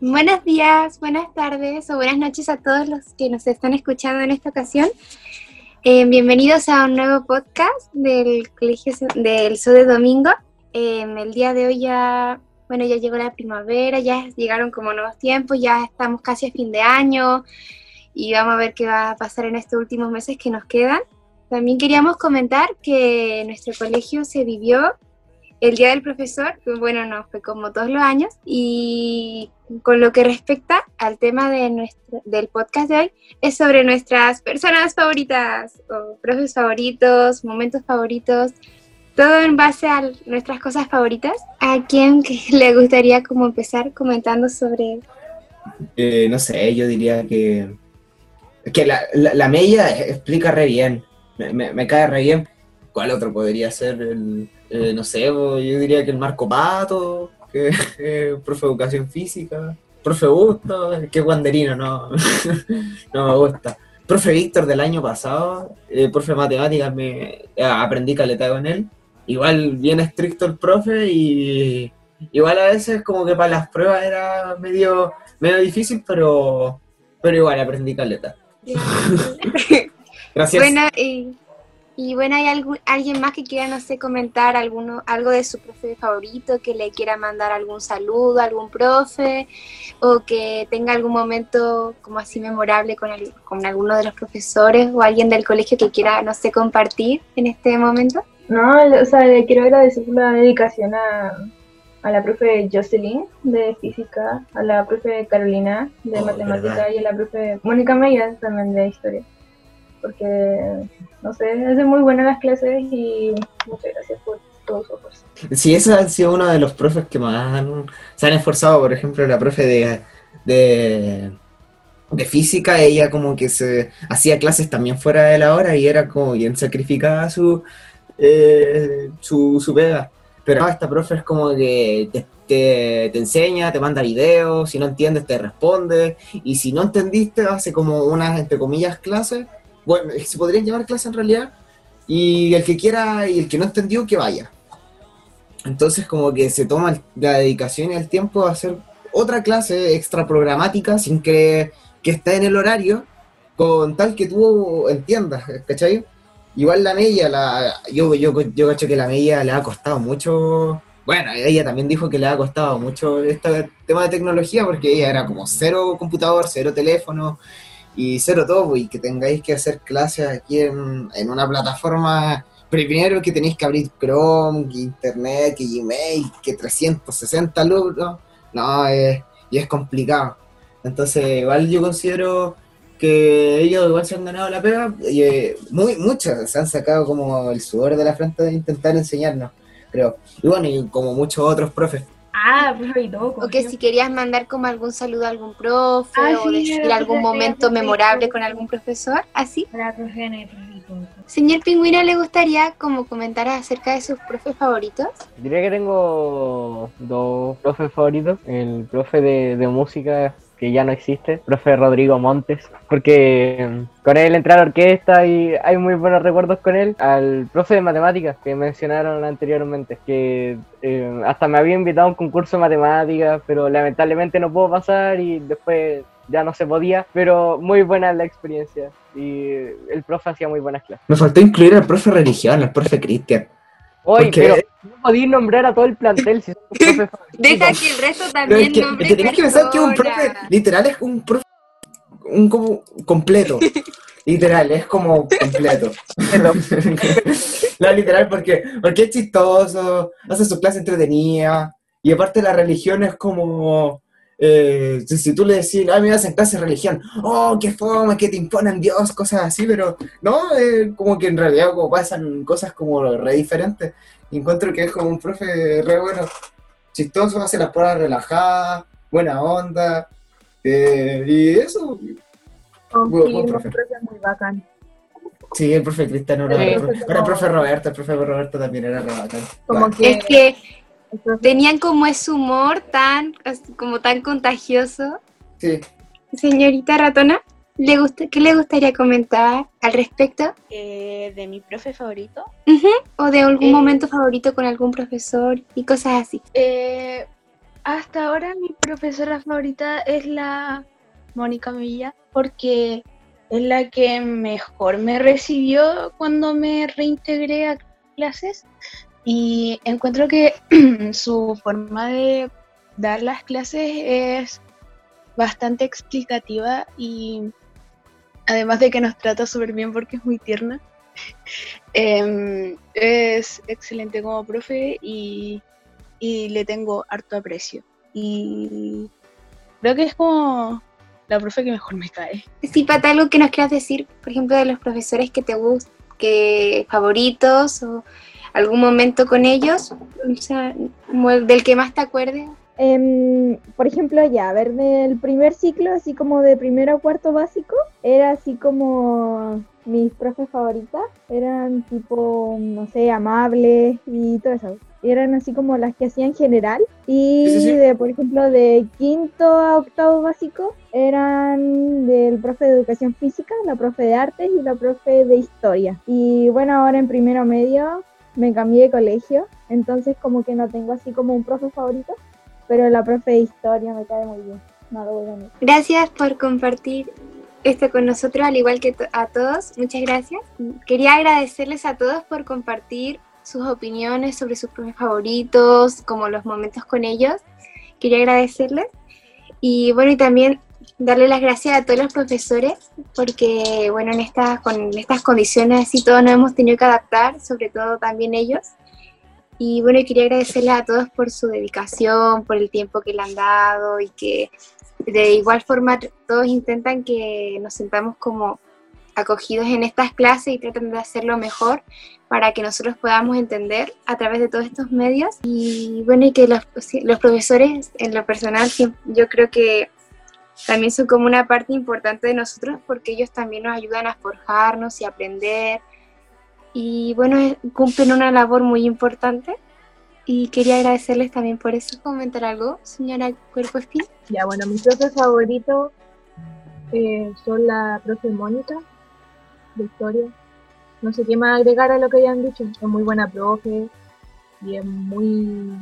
Buenos días, buenas tardes o buenas noches a todos los que nos están escuchando en esta ocasión. Eh, bienvenidos a un nuevo podcast del Colegio del Sur de Domingo. El día de hoy ya, bueno, ya llegó la primavera, ya llegaron como nuevos tiempos, ya estamos casi a fin de año y vamos a ver qué va a pasar en estos últimos meses que nos quedan. También queríamos comentar que nuestro colegio se vivió el Día del Profesor, bueno, no, fue como todos los años, y con lo que respecta al tema de nuestro, del podcast de hoy, es sobre nuestras personas favoritas, o profes favoritos, momentos favoritos, todo en base a nuestras cosas favoritas. ¿A quién le gustaría como empezar comentando sobre...? Eh, no sé, yo diría que... Que la, la, media explica re bien, me, me cae re bien. ¿Cuál otro podría ser el eh, no sé, yo diría que el Marco Pato, que es profe de educación física, profe Gusto, que guanderino, no, no me gusta. Profe Víctor del año pasado, eh, profe de matemáticas, me eh, aprendí caleta con él. Igual bien estricto el profe y igual a veces como que para las pruebas era medio, medio difícil, pero, pero igual aprendí caleta. Gracias. Bueno, y bueno, ¿hay alguien más que quiera, no sé, comentar alguno, algo de su profe favorito, que le quiera mandar algún saludo a algún profe, o que tenga algún momento como así memorable con, con alguno de los profesores o alguien del colegio que quiera, no sé, compartir en este momento? No, o sea, le quiero agradecer la dedicación a, a la profe Jocelyn de física, a la profe Carolina de oh, matemática y a la profe Mónica Meyer también de historia porque, no sé, hacen muy buenas las clases y muchas gracias por todo su esfuerzo. Sí, ese ha sido uno de los profes que más se han esforzado, por ejemplo, la profe de, de, de, física, ella como que se hacía clases también fuera de la hora y era como bien sacrificada su, eh, su, su pega. Pero esta profe es como que te, te, te, enseña, te manda videos, si no entiendes te responde, y si no entendiste hace como unas, entre comillas, clases, bueno, se podrían llamar clases en realidad, y el que quiera y el que no entendió, que vaya. Entonces como que se toma la dedicación y el tiempo a hacer otra clase extra programática sin que, que esté en el horario, con tal que tú entiendas, ¿cachai? Igual la media, la, yo, yo, yo cacho que la media le ha costado mucho, bueno, ella también dijo que le ha costado mucho este tema de tecnología porque ella era como cero computador, cero teléfono, y cero todo, pues, y que tengáis que hacer clases aquí en, en una plataforma, primero que tenéis que abrir Chrome, que Internet, que Gmail, que 360 lucros, no, es, y es complicado. Entonces, igual yo considero que ellos igual se han ganado la pega, y eh, muy, muchos se han sacado como el sudor de la frente de intentar enseñarnos, pero, y bueno, y como muchos otros profes. Ah, profe O que si querías mandar como algún saludo a algún profe ah, o decir algún momento memorable con algún profesor, así. Señor Pingüino, ¿le gustaría como comentar acerca de sus profes favoritos? Diría que tengo dos profes favoritos. El profe de, de música que ya no existe, profe Rodrigo Montes, porque mm, con él entré la orquesta y hay muy buenos recuerdos con él. Al profe de matemáticas que mencionaron anteriormente, que eh, hasta me había invitado a un concurso de matemáticas, pero lamentablemente no puedo pasar y después ya no se podía, pero muy buena la experiencia y el profe hacía muy buenas clases. Me faltó incluir al profe religión, al profe Cristian. Oye, pero no podéis nombrar a todo el plantel si son profes Deja que el resto también es que, Tenés que pensar que un profe, literal, es un profe, un como completo. Literal, es como completo. no, literal, porque, porque es chistoso, hace su clase entretenida, y aparte la religión es como eh, si, tú le decís, ah, me vas en clase de religión, oh, qué fome, que te imponen Dios, cosas así, pero no, eh, como que en realidad como pasan cosas como re diferentes. Encuentro que es como un profe re bueno, chistoso, hace las pruebas relajadas, buena onda, eh, y eso. Oh, buen, profe. muy bacán. Sí, el profe Cristiano era, el profe Roberto, el profe Roberto también era re bacán. Como que... Es que Tenían como ese humor tan, como tan contagioso. Sí. Señorita Ratona, ¿le gusta, ¿qué le gustaría comentar al respecto? Eh, de mi profe favorito. O de algún eh, momento favorito con algún profesor y cosas así. Eh, hasta ahora mi profesora favorita es la Mónica Milla, porque es la que mejor me recibió cuando me reintegré a clases y encuentro que su forma de dar las clases es bastante explicativa y además de que nos trata súper bien porque es muy tierna, em, es excelente como profe y, y, le tengo harto aprecio. Y creo que es como la profe que mejor me cae. Sí, Pata, algo que nos quieras decir, por ejemplo, de los profesores que te gustan, que favoritos o algún momento con ellos, o sea, del que más te acuerdes. Em, por ejemplo, ya, a ver, del primer ciclo, así como de primero a cuarto básico, era así como mis profes favoritas, eran tipo, no sé, amables y todo eso. Eran así como las que hacían general. Y de, por ejemplo, de quinto a octavo básico, eran del profe de educación física, la profe de artes y la profe de historia. Y bueno, ahora en primero medio me cambié de colegio, entonces como que no tengo así como un profe favorito, pero la profe de historia me cae muy bien. No lo voy a Gracias por compartir esto con nosotros, al igual que a todos. Muchas gracias. Quería agradecerles a todos por compartir sus opiniones sobre sus profes favoritos, como los momentos con ellos. Quería agradecerles. Y bueno, y también darle las gracias a todos los profesores, porque bueno, en estas, con estas condiciones así todos nos hemos tenido que adaptar, sobre todo también ellos. Y bueno, quería agradecerles a todos por su dedicación, por el tiempo que le han dado y que de igual forma todos intentan que nos sentamos como acogidos en estas clases y tratan de hacerlo mejor para que nosotros podamos entender a través de todos estos medios. Y bueno, y que los, los profesores en lo personal, yo creo que también son como una parte importante de nosotros porque ellos también nos ayudan a forjarnos y aprender. Y bueno, cumplen una labor muy importante y quería agradecerles también por eso. ¿Comentar algo, señora Cuerpo Espín? Ya, bueno, mis profes favoritos eh, son la profe Mónica de historia. No sé qué más agregar a lo que ya han dicho. Es muy buena profe y es muy,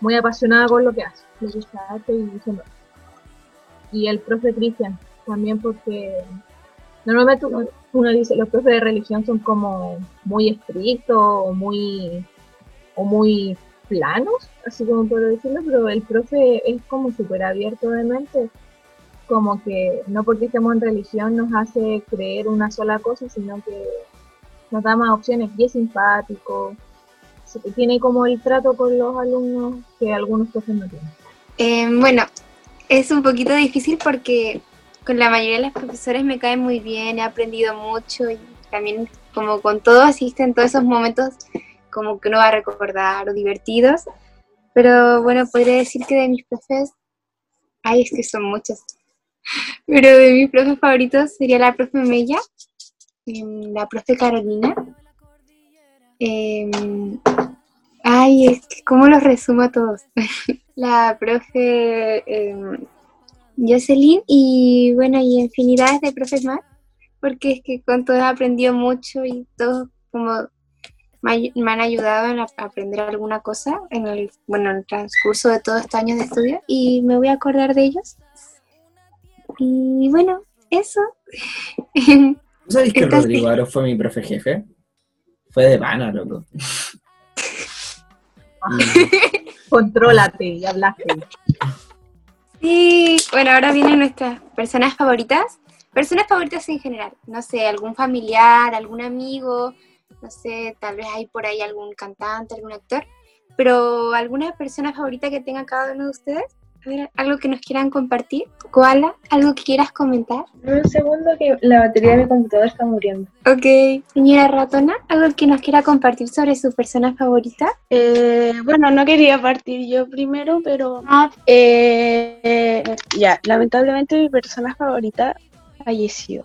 muy apasionada con lo que hace. Le gusta arte y y el profe Cristian también porque normalmente uno dice los profes de religión son como muy estrictos o muy o muy planos, así como puedo decirlo, pero el profe es como súper abierto de mente, como que no porque estemos en religión nos hace creer una sola cosa, sino que nos da más opciones y es simpático, tiene como el trato con los alumnos que algunos profes no tienen. Eh, bueno, es un poquito difícil porque con la mayoría de los profesores me caen muy bien, he aprendido mucho y también como con todo asisten todos esos momentos como que uno va a recordar o divertidos. Pero bueno, podría decir que de mis profes, ay, es que son muchos, pero de mis profes favoritos sería la profe Mella, em, la profe Carolina. Em, ay, es que, ¿cómo los resumo a todos? la profe eh, Jocelyn y bueno, y infinidades de profes más, porque es que con todos he aprendido mucho y todos como me, han ayudado a aprender alguna cosa en el, bueno, en el transcurso de todos estos años de estudio y me voy a acordar de ellos. Y bueno, eso. ¿Sabéis que Rodrigo Aro fue mi profe jefe? Fue de vana, loco. Contrólate y hablaste. Sí, bueno, ahora vienen nuestras personas favoritas. Personas favoritas en general. No sé, algún familiar, algún amigo, no sé, tal vez hay por ahí algún cantante, algún actor. Pero alguna persona favorita que tenga cada uno de ustedes algo que nos quieran compartir. Koala, algo que quieras comentar. Un segundo que la batería de mi computador está muriendo. Ok. Señora Ratona, algo que nos quiera compartir sobre su persona favorita. Eh, bueno, no quería partir yo primero, pero ah. eh, ya, lamentablemente mi persona favorita falleció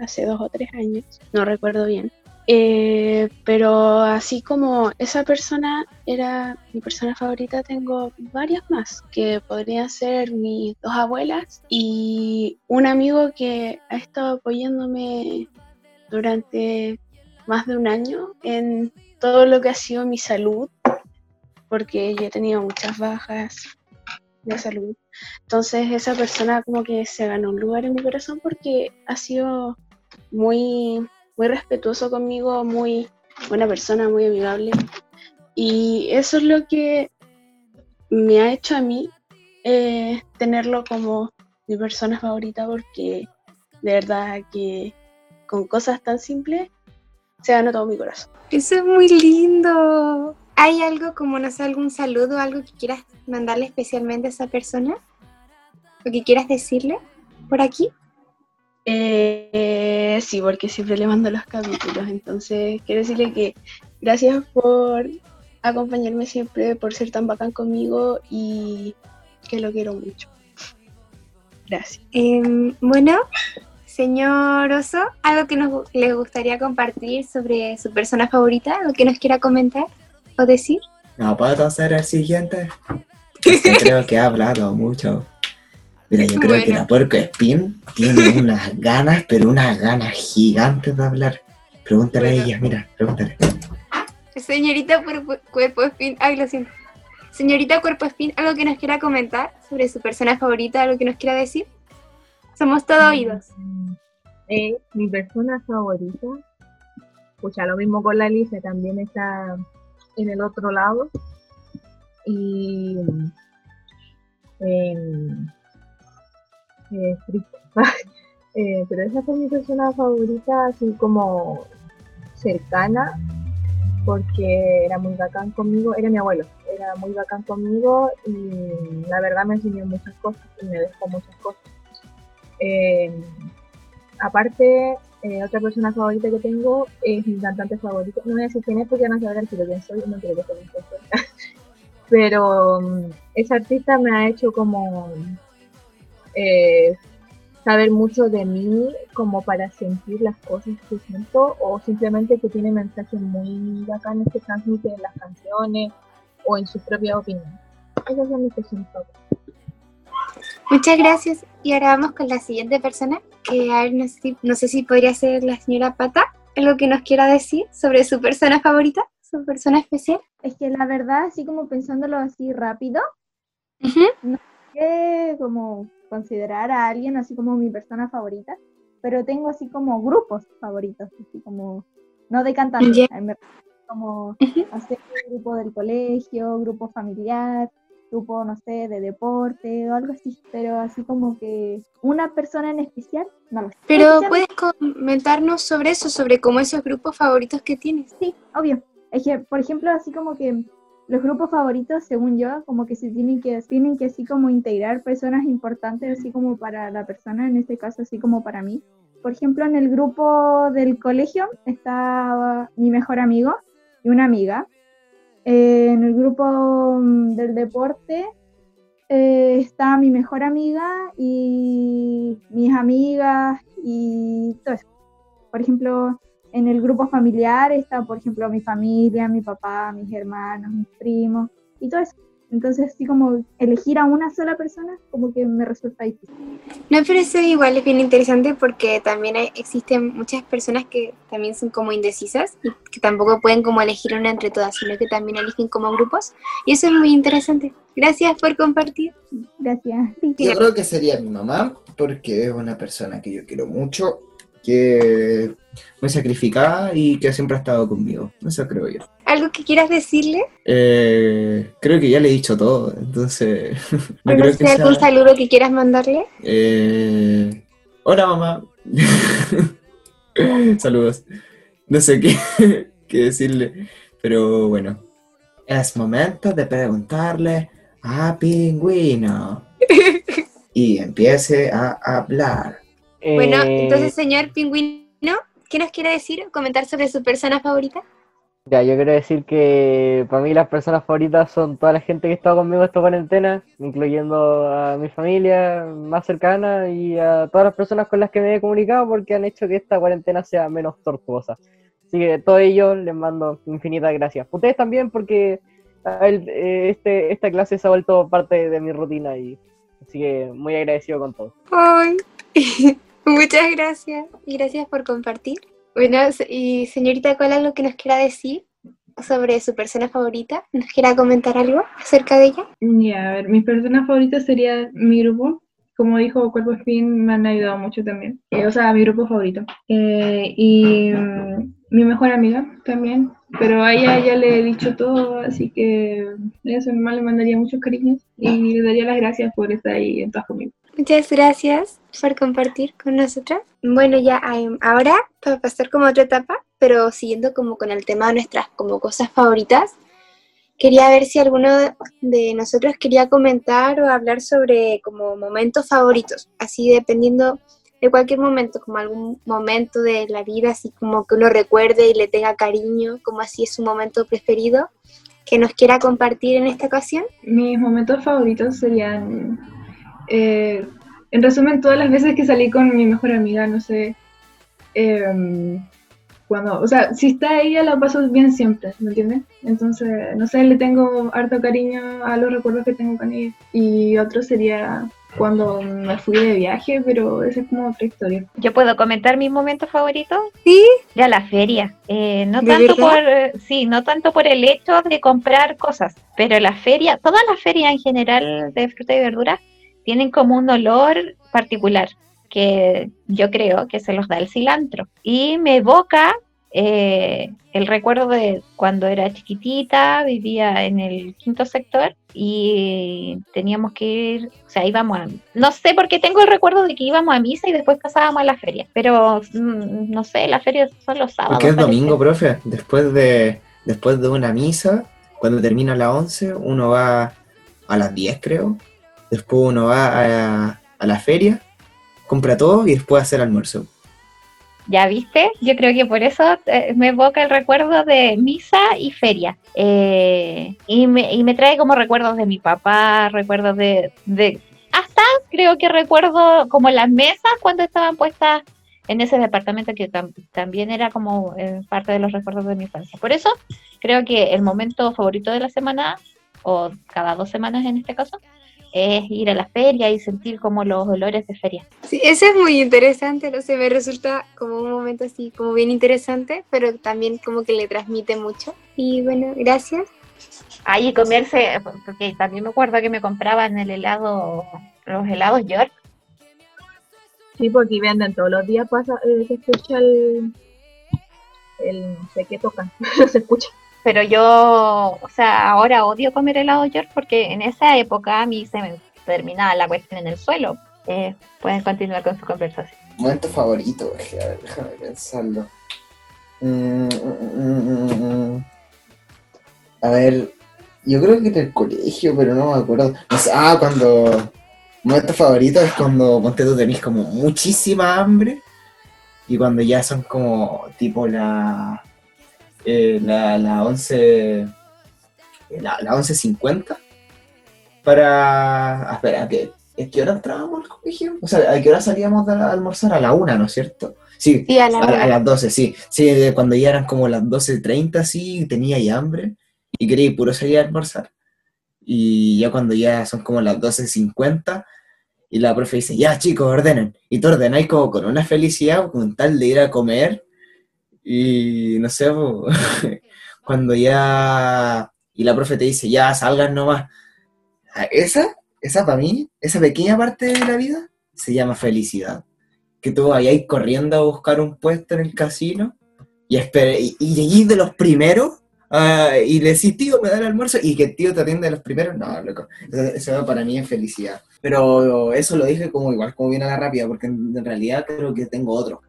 hace dos o tres años, no recuerdo bien. Eh, pero así como esa persona era mi persona favorita, tengo varias más que podrían ser mis dos abuelas y un amigo que ha estado apoyándome durante más de un año en todo lo que ha sido mi salud, porque yo he tenido muchas bajas de salud. Entonces esa persona como que se ganó un lugar en mi corazón porque ha sido muy, muy respetuoso conmigo, muy buena persona, muy amigable. Y eso es lo que me ha hecho a mí eh, tenerlo como mi persona favorita porque de verdad que con cosas tan simples se ganó todo mi corazón. Eso es muy lindo. ¿Hay algo como, no sé, algún saludo, algo que quieras mandarle especialmente a esa persona? ¿O que quieras decirle por aquí? Eh, sí, porque siempre le mando los capítulos, entonces quiero decirle que gracias por acompañarme siempre, por ser tan bacán conmigo y que lo quiero mucho. Gracias. Em, bueno, señor Oso, algo que nos les gustaría compartir sobre su persona favorita, algo que nos quiera comentar o decir. No puedo ser el siguiente. Es que creo que ha hablado mucho. Mira, yo creo que la puerco Spin tiene unas ganas, pero unas ganas gigantes de hablar. Pregúntale Bueno. a ella, mira, pregúntale. Señorita Cuerpo, Espín, ay, lo siento. Señorita Cuerpo Espín, algo que nos quiera comentar sobre su persona favorita, algo que nos quiera decir. Somos todo oídos. Eh, mi persona favorita, escucha lo mismo con la Alicia, también está en el otro lado. Y em, eh, pero esa fue mi persona favorita, así como cercana, porque era muy bacán conmigo, era mi abuelo, era muy bacán conmigo y la verdad me enseñó muchas cosas y me dejó muchas cosas. Eh, aparte, eh, otra persona favorita que tengo es mi cantante favorito. No voy a decir quién es porque a saber si lo quién soy, no quiero que se. Pero mm, ese artista me ha hecho como eh, saber mucho de mí como para sentir las cosas que siento o simplemente que tiene mensajes muy bacanes que transmite en las canciones o en su propia opinión. Esas son mis personas favoritas. Muchas gracias. Y ahora vamos con la siguiente persona, que a ver, no sé, si, no sé si podría ser la señora Pata, algo que nos quiera decir sobre su persona favorita, su persona especial. Es que la verdad, así como pensándolo así rápido, Ujú. que como considerar a alguien así como mi persona favorita, pero tengo así como grupos favoritos, así como, no de cantantes, refiero como, grupo del colegio, grupo familiar, grupo, no sé, de deporte o algo así, pero así como que una persona en especial, no lo sé. Pero puedes comentarnos sobre eso, sobre cómo esos grupos favoritos que tienes. Sí, obvio. Es que, por ejemplo, así como que los grupos favoritos, según yo, como que se tienen que, tienen que así como integrar personas importantes, así como para la persona, en este caso, así como para mí. Por ejemplo, en el grupo del colegio está mi mejor amigo y una amiga. Eh, en el grupo mm, del deporte eh, está mi mejor amiga y mis amigas y todo eso. Por ejemplo, en el grupo familiar está, por ejemplo, mi familia, mi papá, mis hermanos, mis primos y todo eso. Entonces, así como elegir a una sola persona, como que me resulta difícil. No, pero eso igual es bien interesante porque también hay- existen muchas personas que también son como indecisas y que tampoco pueden como elegir una entre todas, sino que también eligen como grupos. Y eso es muy interesante. Gracias por compartir. Gracias. Yo creo que sería mi mamá, porque es una persona que yo quiero mucho, que es muy sacrificada y que siempre ha estado conmigo. Eso creo yo. ¿Algo que quieras decirle? Eh, creo que ya le he dicho todo, entonces no ¿O no creo que algún sea... saludo que quieras mandarle? Eh, hola mamá. Saludos. No sé qué, qué decirle, pero bueno. Es momento de preguntarle a Pingüino. Y empiece a hablar. Bueno, Eh, entonces, señor Pingüino, ¿qué nos quiere decir? ¿Comentar sobre su persona favorita? Ya, yo quiero decir que para mí las personas favoritas son toda la gente que está conmigo esta cuarentena, incluyendo a mi familia más cercana y a todas las personas con las que me he comunicado porque han hecho que esta cuarentena sea menos tortuosa. Así que a todos ellos les mando infinitas gracias. Ustedes también porque él, eh, este, esta clase se ha vuelto parte de mi rutina y así que muy agradecido con todos. Ay, muchas gracias y gracias por compartir. Bueno, y señorita Cola, lo que nos quiera decir. sobre su persona favorita. ¿Nos quiera comentar algo acerca de ella? Ya, a ver, mis personas favoritas sería mi grupo. Como dijo Cuerpo Spin, me han ayudado mucho también. Eh, o sea, mi grupo favorito. Eh, y mm, mi mejor amiga también. Pero a ella ya le he dicho todo, así que eso normal le mandaría muchos cariños y le daría las gracias por estar ahí en todas conmigo. Muchas gracias por compartir con nosotras. Bueno, ya em, ahora para pasar como a otra etapa, pero siguiendo como con el tema de nuestras como cosas favoritas, quería ver si alguno de nosotros quería comentar o hablar sobre como momentos favoritos, así dependiendo de cualquier momento, como algún momento de la vida, así como que uno recuerde y le tenga cariño, como así es su momento preferido, que nos quiera compartir en esta ocasión. Mis momentos favoritos serían, eh, en resumen, todas las veces que salí con mi mejor amiga, no sé, em, cuando, o sea, si está ella la paso bien siempre, ¿me entiendes? Entonces, no sé, le tengo harto cariño a los recuerdos que tengo con ella. Y otro sería cuando me fui de viaje, pero esa es como otra historia. ¿Yo puedo comentar mi momento favorito? Sí. Ya la feria. Eh, no ¿De tanto verdad? por, eh, sí, no tanto por el hecho de comprar cosas, pero la feria, todas las ferias en general de fruta y verdura tienen como un olor particular que yo creo que se los da el cilantro y me evoca eh, el recuerdo de cuando era chiquitita, vivía en el quinto sector y teníamos que ir, o sea, íbamos a, no sé por qué tengo el recuerdo de que íbamos a misa y después pasábamos a la feria, pero mm, no sé, la feria son los sábados. Porque es parece. domingo, profe. Después de, después de una misa, cuando termina a las 11, uno va a las 10, creo. Después uno va a, la feria, compra todo y después hace el almuerzo. Ya viste, yo creo que por eso eh, me evoca el recuerdo de misa y feria. Eh, y, me, y me trae como recuerdos de mi papá, recuerdos de. Hasta creo que recuerdo como las mesas cuando estaban puestas en ese departamento que tam- también era como eh, parte de los recuerdos de mi infancia. Por eso creo que el momento favorito de la semana, o cada dos semanas en este caso, es ir a la feria y sentir como los olores de feria. Sí, eso es muy interesante, no sé, me resulta como un momento así, como bien interesante, pero también como que le transmite mucho. Y bueno, gracias. Ahí comerse, porque también me acuerdo que me compraban el helado, los helados York. Sí, porque aquí venden todos los días, pasa, eh, se escucha el, el, no sé qué tocan, se escucha. Pero yo, o sea, ahora odio comer helado York porque en esa época a mí se me terminaba la cuestión en el suelo. Eh, pueden continuar con su conversación. Momento favorito, a ver, déjame pensarlo. Mm, mm, mm, mm, mm. A ver, yo creo que en el colegio, pero no me acuerdo. No sé, ah, cuando. Momento favorito es cuando ponte tú tenés como muchísima hambre y cuando ya son como tipo la. Eh, la, la 11. La, la 11.50 para. ah, Espera, ¿qué, ¿a qué hora entrábamos al colegio? O sea, ¿a qué hora salíamos de almorzar? A la una, ¿no es cierto? Sí, Sí, a la a, a hora. las 12, sí. Sí, cuando ya eran como las 12.30, sí, tenía ya hambre y quería puro salir a almorzar. Y ya cuando ya son como las 12.50 y la profe dice, ya chicos, ordenen. Y tú ordenáis como con una felicidad, con tal de ir a comer. Y no sé, cuando ya... Y la profe te dice, ya salgan nomás. Ah, Esa, esa para mí, esa pequeña parte de la vida, se llama felicidad que tú vayáis corriendo a buscar un puesto en el casino y, y, y de los primeros ah, y le decís, tío, me da el almuerzo y que el tío te atiende de los primeros, no, loco, eso, para mí es felicidad. Pero eso lo dije como igual, como bien a la rápida, porque en realidad creo que tengo otro.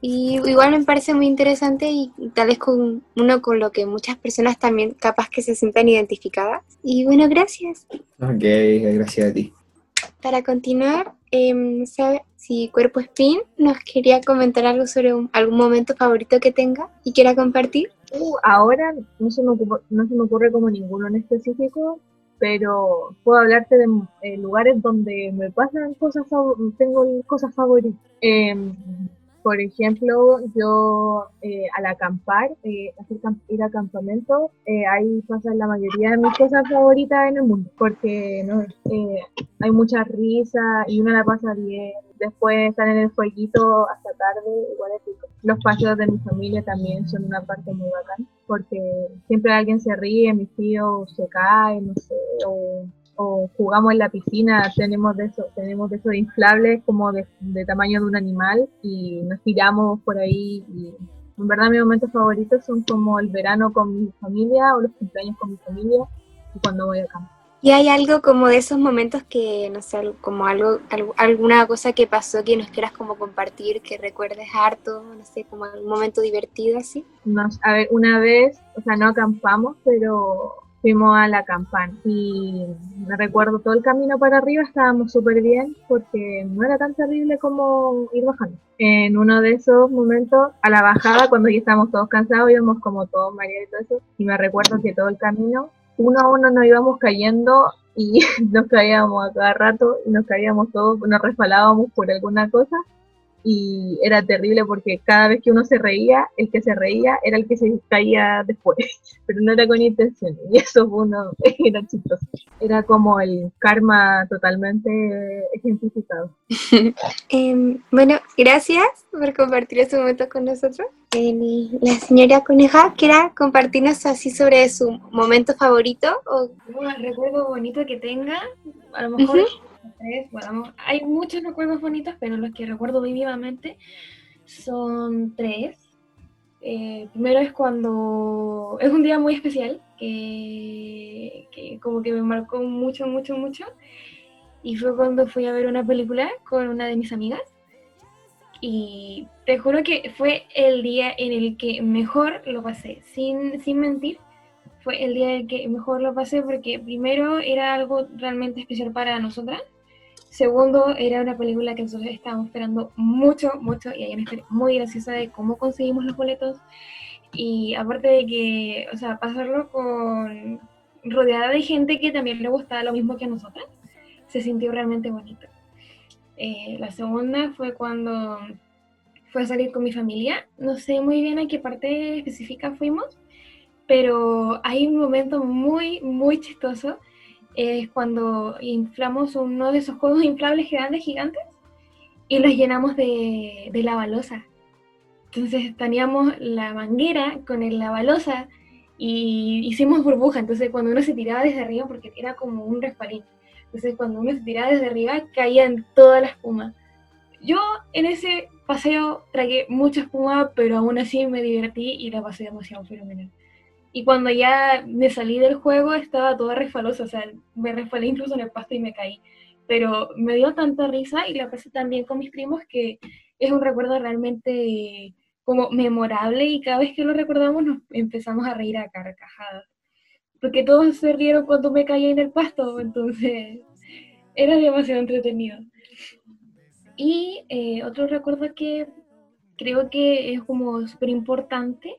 Y igual me parece muy interesante y, y tal vez con uno con lo que muchas personas también capaz que se sientan identificadas. Y bueno, gracias. Ok, gracias a ti. Para continuar, em, ¿sabe si Cuerpo Spin nos quería comentar algo sobre un- algún momento favorito que tenga y quiera compartir? Uh, ahora no se, me ocurre, no se me ocurre como ninguno en específico, pero puedo hablarte de eh, lugares donde me pasan cosas, tengo cosas favoritas. Em, por ejemplo, yo eh, al acampar, eh, hacer cam- ir a campamento, eh, ahí pasan la mayoría de mis cosas favoritas en el mundo, porque ¿no? Eh, hay mucha risa y uno la pasa bien. Después estar en el fueguito hasta tarde, igual es rico. Los paseos de mi familia también son una parte muy bacán. porque siempre alguien se ríe, mis tíos se caen, no sé, o, o jugamos en la piscina, tenemos de eso, tenemos de esos inflables como de, de tamaño de un animal y nos tiramos por ahí y en verdad mis momentos favoritos son como el verano con mi familia o los cumpleaños con mi familia y cuando voy a campo. ¿Y hay algo como de esos momentos que, no sé, como algo, algo- alguna cosa que pasó que nos quieras como compartir, que recuerdes harto, no sé, como algún momento divertido así? Nos, a ver, una vez, o sea, no acampamos, pero fuimos a la campana y me recuerdo todo el camino para arriba estábamos súper bien porque no era tan terrible como ir bajando. En uno de esos momentos, a la bajada, cuando ya estábamos todos cansados, íbamos como todos mareados y todo eso, y me recuerdo que todo el camino, uno a uno nos íbamos cayendo y nos caíamos a cada rato y nos caíamos todos, nos resbalábamos por alguna cosa y era terrible porque cada vez que uno se reía, el que se reía era el que se caía después, pero no era con intención y eso fue uno, era chistoso. Era como el karma totalmente ejemplificado. Em, bueno, gracias por compartir estos momentos con nosotros. El- la señora Coneja, ¿quiera compartirnos así sobre su momento favorito? O, Un recuerdo bonito que tenga, a lo mejor hay muchos recuerdos bonitos, pero los que recuerdo vivamente son tres. Eh, primero es cuando es un día muy especial, que, que como que me marcó mucho, mucho, mucho, y fue cuando fui a ver una película con una de mis amigas. Y te juro que fue el día en el que mejor lo pasé, sin, sin mentir fue el día en el que mejor lo pasé porque primero era algo realmente especial para nosotras. Segundo, era una película que nosotros estábamos esperando mucho, mucho y hay una historia muy graciosa de cómo conseguimos los boletos. Y aparte de que, o sea, pasarlo con rodeada de gente que también le gustaba lo mismo que a nosotras, se sintió realmente bonito. Eh, la segunda fue cuando fue a salir con mi familia. No sé muy bien a qué parte específica fuimos, pero hay un momento muy, muy chistoso. Es cuando inflamos uno de esos juegos inflables grandes, gigantes, y los llenamos de, de lavalosa. Entonces teníamos la manguera con el lavalosa y hicimos burbuja. Entonces cuando uno se tiraba desde arriba, porque era como un respalín, entonces cuando uno se tiraba desde arriba caía en toda la espuma. Yo en ese paseo tragué mucha espuma, pero aún así me divertí y la pasé demasiado fenomenal. Y cuando ya me salí del juego estaba toda resbalosa, o sea, me resbalé incluso en el pasto y me caí. Pero me dio tanta risa y la pasé tan bien con mis primos que es un recuerdo realmente como memorable y cada vez que lo recordamos nos empezamos a reír a carcajadas. Porque todos se rieron cuando me caí en el pasto, entonces era demasiado entretenido. Y eh, otro recuerdo que creo que es como súper importante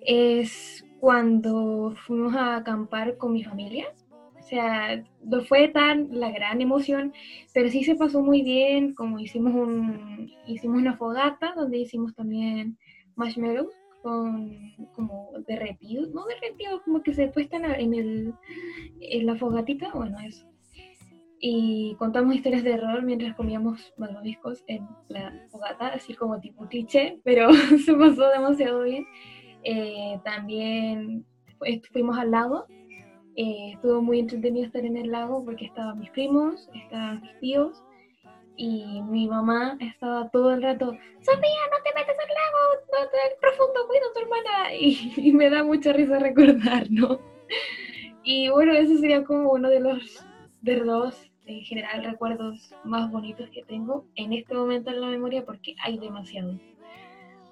es cuando fuimos a acampar con mi familia. O sea, no fue tan la gran emoción, pero sí se pasó muy bien, como hicimos, un, hicimos una fogata donde hicimos también marshmallows con como derretidos, no derretidos, como que se puestan en, el, en la fogatita, bueno, eso. Y contamos historias de terror mientras comíamos malvaviscos en la fogata, así como tipo cliché, pero se pasó demasiado bien. Eh, también fu- fuimos al lago. Eh, estuvo muy entretenido estar en el lago porque estaban mis primos, estaban mis tíos y mi mamá estaba todo el rato, Sofía, no te metas al lago, no te profundo, cuida a tu hermana. Y, me da mucha risa recordar, ¿no? Y bueno, ese sería como uno de los, de los en general recuerdos más bonitos que tengo en este momento en la memoria porque hay demasiados.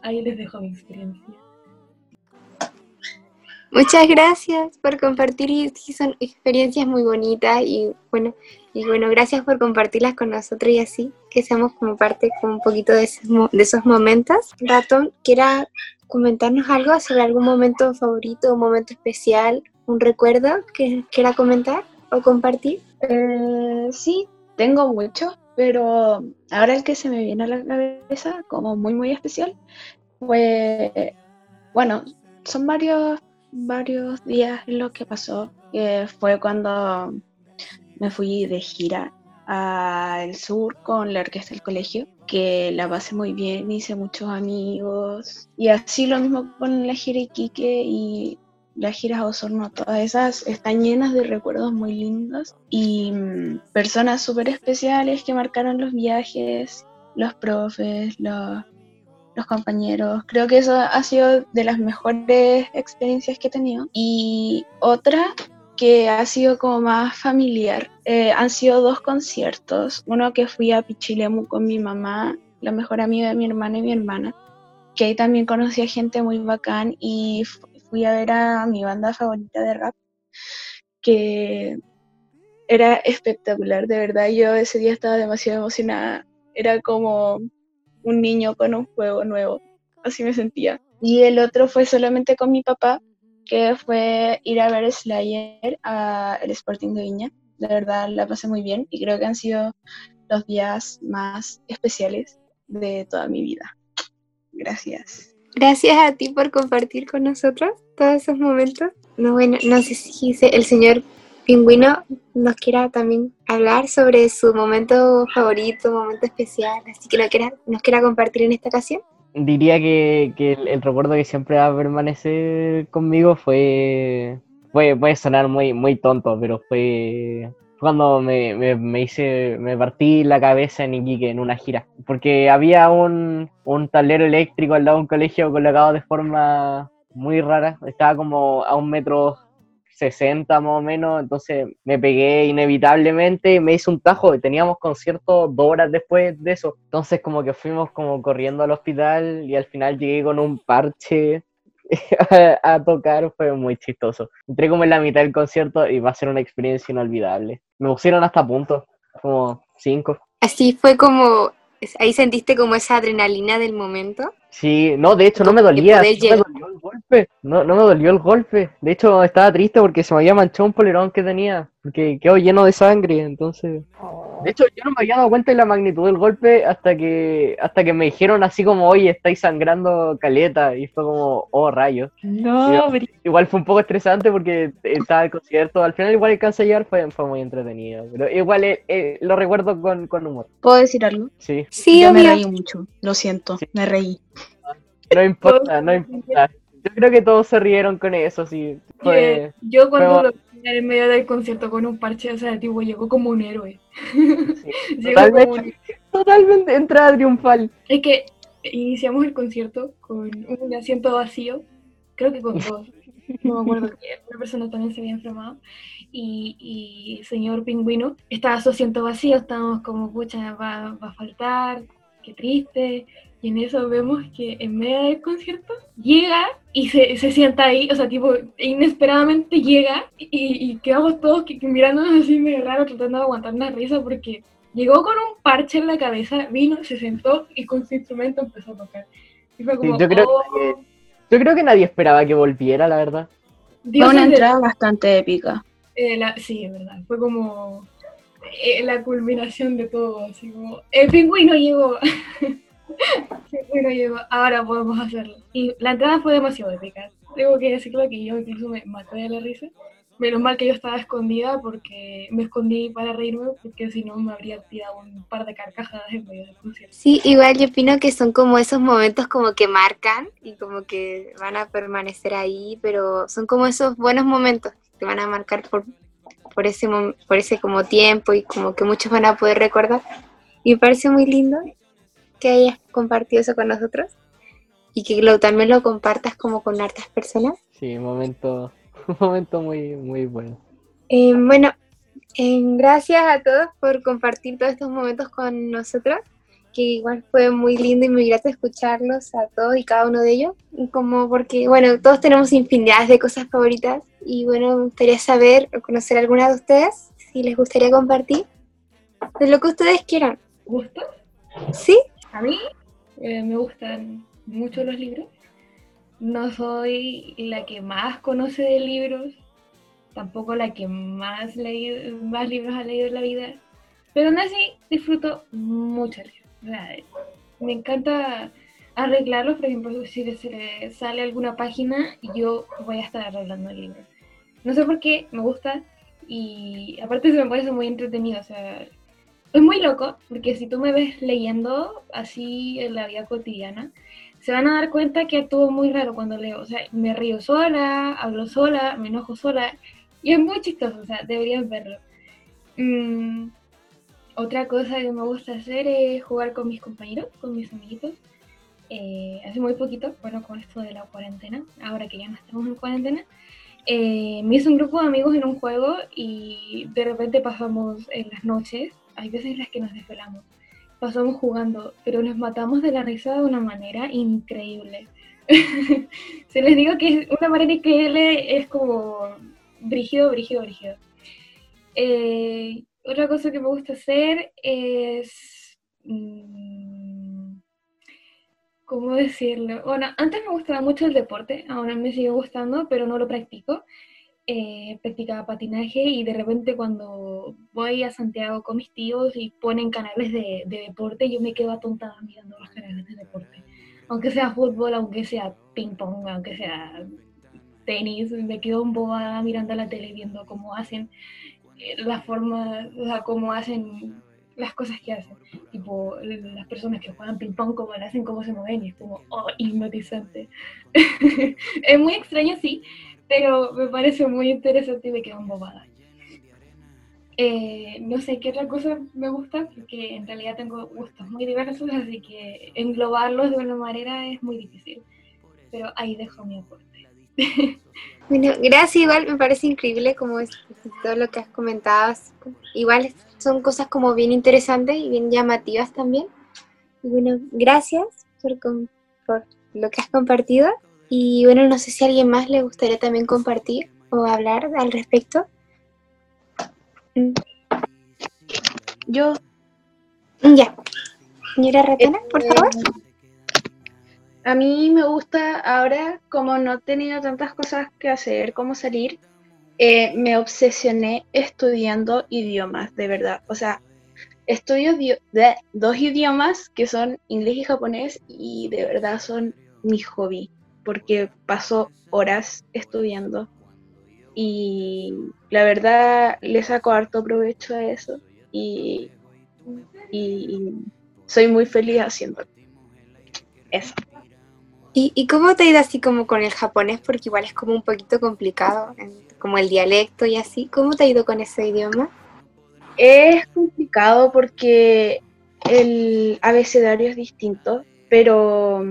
Ahí les dejo mi experiencia. Muchas gracias por compartir y sí son experiencias muy bonitas y bueno, y bueno, gracias por compartirlas con nosotros y así que seamos como parte como un poquito de esos, de esos momentos. Ratón, ¿quiera comentarnos algo sobre algún momento favorito, un momento especial, un recuerdo que quiera comentar o compartir? Eh, sí, tengo mucho, pero ahora el que se me viene a la cabeza como muy, muy especial fue, bueno, son varios, varios días lo que pasó, fue cuando me fui de gira al sur con la orquesta del colegio, que la pasé muy bien, hice muchos amigos. Y así lo mismo con la gira Iquique y las giras a Osorno, todas esas están llenas de recuerdos muy lindos y mm, personas súper especiales que marcaron los viajes, los profes, los, los compañeros. Creo que eso ha sido de las mejores experiencias que he tenido. Y otra que ha sido como más familiar, eh, han sido dos conciertos. Uno que fui a Pichilemu con mi mamá, la mejor amiga de mi hermana y mi hermana, que ahí también conocí a gente muy bacán y fui a ver a mi banda favorita de rap, que era espectacular, de verdad. Yo ese día estaba demasiado emocionada. Era como un niño con un juego nuevo, así me sentía. Y el otro fue solamente con mi papá, que fue ir a ver Slayer al Sporting de Viña. De verdad la pasé muy bien y creo que han sido los días más especiales de toda mi vida. Gracias. Gracias a ti por compartir con nosotros todos esos momentos. No, bueno, no sé si el señor Pingüino nos quiera también hablar sobre su momento favorito, momento especial, así que lo quiera, nos quiera compartir en esta ocasión. Diría que, que el, recuerdo que siempre va a permanecer conmigo fue, fue puede sonar muy, muy tonto, pero fue cuando me, me, hice, me partí la cabeza en Iquique en una gira, porque había un, un tablero eléctrico al lado de un colegio colocado de forma muy rara, estaba como a un metro 60 más o menos, entonces me pegué inevitablemente, me hice un tajo teníamos concierto dos horas después de eso, entonces como que fuimos como corriendo al hospital y al final llegué con un parche a, tocar, fue muy chistoso. Entré como en la mitad del concierto y va a ser una experiencia inolvidable. Me pusieron hasta puntos, como cinco. Así fue como, ahí sentiste como esa adrenalina del momento. Sí, no, de hecho no me dolía, no me dolió el golpe, no, no me dolió el golpe. De hecho estaba triste porque se me había manchado un polerón que tenía, porque quedó lleno de sangre, entonces... De hecho yo no me había dado cuenta de la magnitud del golpe hasta que hasta que me dijeron así como, oye, estáis sangrando caleta, y fue como, oh, rayos. No, igual, fue un poco estresante porque estaba el concierto, al final igual alcancé a llegar, fue, fue muy entretenido, pero igual eh, eh, lo recuerdo con, con, humor. ¿Puedo decir algo? Sí. Sí, yo me reí mucho, lo siento, me reí. No importa, no importa. Yo creo que todos se rieron con eso, sí. yo cuando lo en medio del concierto con un parche, o sea, tipo, llegó como un héroe. totalmente, totalmente entrada triunfal. Es que iniciamos el concierto con un asiento vacío, creo que con dos, no me acuerdo que una persona también se había enfermado, y, y señor pingüino estaba su asiento vacío, estábamos como, pucha, va, va a faltar, qué triste, y en eso vemos que en medio del concierto llega y se, se sienta ahí, o sea, tipo, inesperadamente llega y, quedamos todos mirándonos así medio raro, tratando de aguantar una risa porque llegó con un parche en la cabeza, vino, se sentó y con su instrumento empezó a tocar. Y fue como, yo, creo que, oh". yo creo que nadie esperaba que volviera, la verdad. fue una entrada bastante épica. Eh, sí, es verdad. Fue como eh, la culminación de todo, así como, el pingüino llegó. bueno, ahora podemos hacerlo. Y la entrada fue demasiado épica. Tengo que decirlo que yo incluso me maté de la risa. Menos mal que yo estaba escondida porque me escondí para reírme, porque si no me habría tirado un par de carcajadas en medio del concierto. Sí, igual yo opino que son como esos momentos como que marcan y como que van a permanecer ahí, pero son como esos buenos momentos que van a marcar por, por ese, por ese como tiempo y como que muchos van a poder recordar. Y me parece muy lindo que hayas compartido eso con nosotros y que lo, también lo compartas como con hartas personas. Sí, un momento, un momento muy, muy bueno. Eh, bueno, eh, gracias a todos por compartir todos estos momentos con nosotros, que igual fue muy lindo y muy grato escucharlos a todos y cada uno de ellos, como porque, bueno, todos tenemos infinidades de cosas favoritas y bueno, me gustaría saber o conocer alguna de ustedes, si les gustaría compartir, de lo que ustedes quieran. ¿Gusto? ¿Sí? A mí eh, me gustan mucho los libros. No soy la que más conoce de libros, tampoco la que más, más libros ha leído en la vida, pero aún así disfruto mucho leer. me encanta arreglarlos, por ejemplo, si se le sale alguna página, yo voy a estar arreglando el libro. No sé por qué, me gusta y aparte se me parece muy entretenido, o sea, es muy loco, porque si tú me ves leyendo así en la vida cotidiana, se van a dar cuenta que actúo muy raro cuando leo. O sea, me río sola, hablo sola, me enojo sola. Y es muy chistoso, o sea, deberían verlo. Mm, otra cosa que me gusta hacer es jugar con mis compañeros, con mis amiguitos. Eh, hace muy poquito, bueno, con esto de la cuarentena, ahora que ya no estamos en cuarentena, eh, me hice un grupo de amigos en un juego y de repente pasamos en las noches, hay veces en las que nos desvelamos, pasamos jugando, pero nos matamos de la risa de una manera increíble. Se les digo que es una manera increíble, es como brígido, brígido, brígido. Eh, otra cosa que me gusta hacer es... mm, ¿Cómo decirlo? Bueno, antes me gustaba mucho el deporte, ahora me sigue gustando, pero no lo practico. Eh, practicaba patinaje y de repente cuando voy a Santiago con mis tíos y ponen canales de, de deporte, yo me quedo atontada mirando los canales de deporte. Aunque sea fútbol, aunque sea ping pong, aunque sea tenis, me quedo embobada mirando la tele viendo cómo hacen eh, la forma, o sea, cómo hacen las cosas que hacen. Tipo, las personas que juegan ping pong, cómo lo hacen, cómo se mueven, y es como, oh, hipnotizante. es muy extraño, sí, pero me parece muy interesante y me quedo embobada. Eh, no sé qué otra cosa me gusta, porque en realidad tengo gustos muy diversos, así que englobarlos de una manera es muy difícil. Pero ahí dejo mi aporte. Bueno, gracias, igual me parece increíble como es todo lo que has comentado. Igual son cosas como bien interesantes y bien llamativas también. Y bueno, gracias por, por lo que has compartido. Y bueno, no sé si a alguien más le gustaría también compartir o hablar al respecto. Mm, Yo Ya. Señora Ratana, por favor. A mí me gusta ahora, como no he tenido tantas cosas que hacer, como salir, eh, me obsesioné estudiando idiomas, de verdad. O sea, estudio dio- de- dos idiomas que son inglés y japonés y de verdad son mi hobby, porque paso horas estudiando y la verdad le saco harto provecho a eso y, y soy muy feliz haciéndolo. Eso. ¿Y, y cómo te ha ido así como con el japonés? Porque igual es como un poquito complicado, como el dialecto y así. ¿Cómo te ha ido con ese idioma? Es complicado porque el abecedario es distinto, pero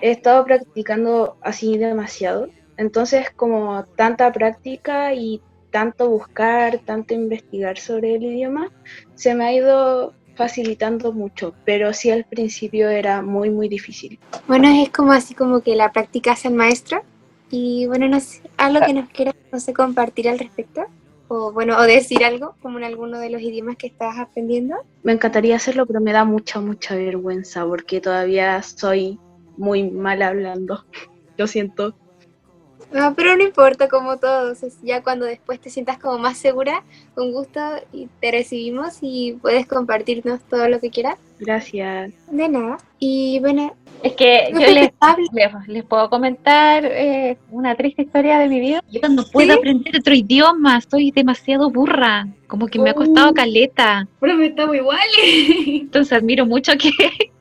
he estado practicando así demasiado. Entonces, como tanta práctica y tanto buscar, tanto investigar sobre el idioma, se me ha ido facilitando mucho, pero sí al principio era muy, muy difícil. Bueno, es como así como que la práctica hace el maestro. Y bueno, no sé, algo que nos quieras, no sé, compartir al respecto. O bueno, o decir algo, como en alguno de los idiomas que estás aprendiendo. Me encantaría hacerlo, pero me da mucha, mucha vergüenza porque todavía soy muy mal hablando. Lo siento. No, pero no importa, como todos. es ya cuando después te sientas como más segura, con gusto, y te recibimos y puedes compartirnos todo lo que quieras. Gracias. De nada. Y bueno, Es que yo les, les, les puedo comentar eh, una triste historia de mi vida. Yo no puedo ¿Sí? aprender otro idioma, soy demasiado burra, como que me ha costado caleta. Profe, estamos iguales. Entonces admiro mucho que...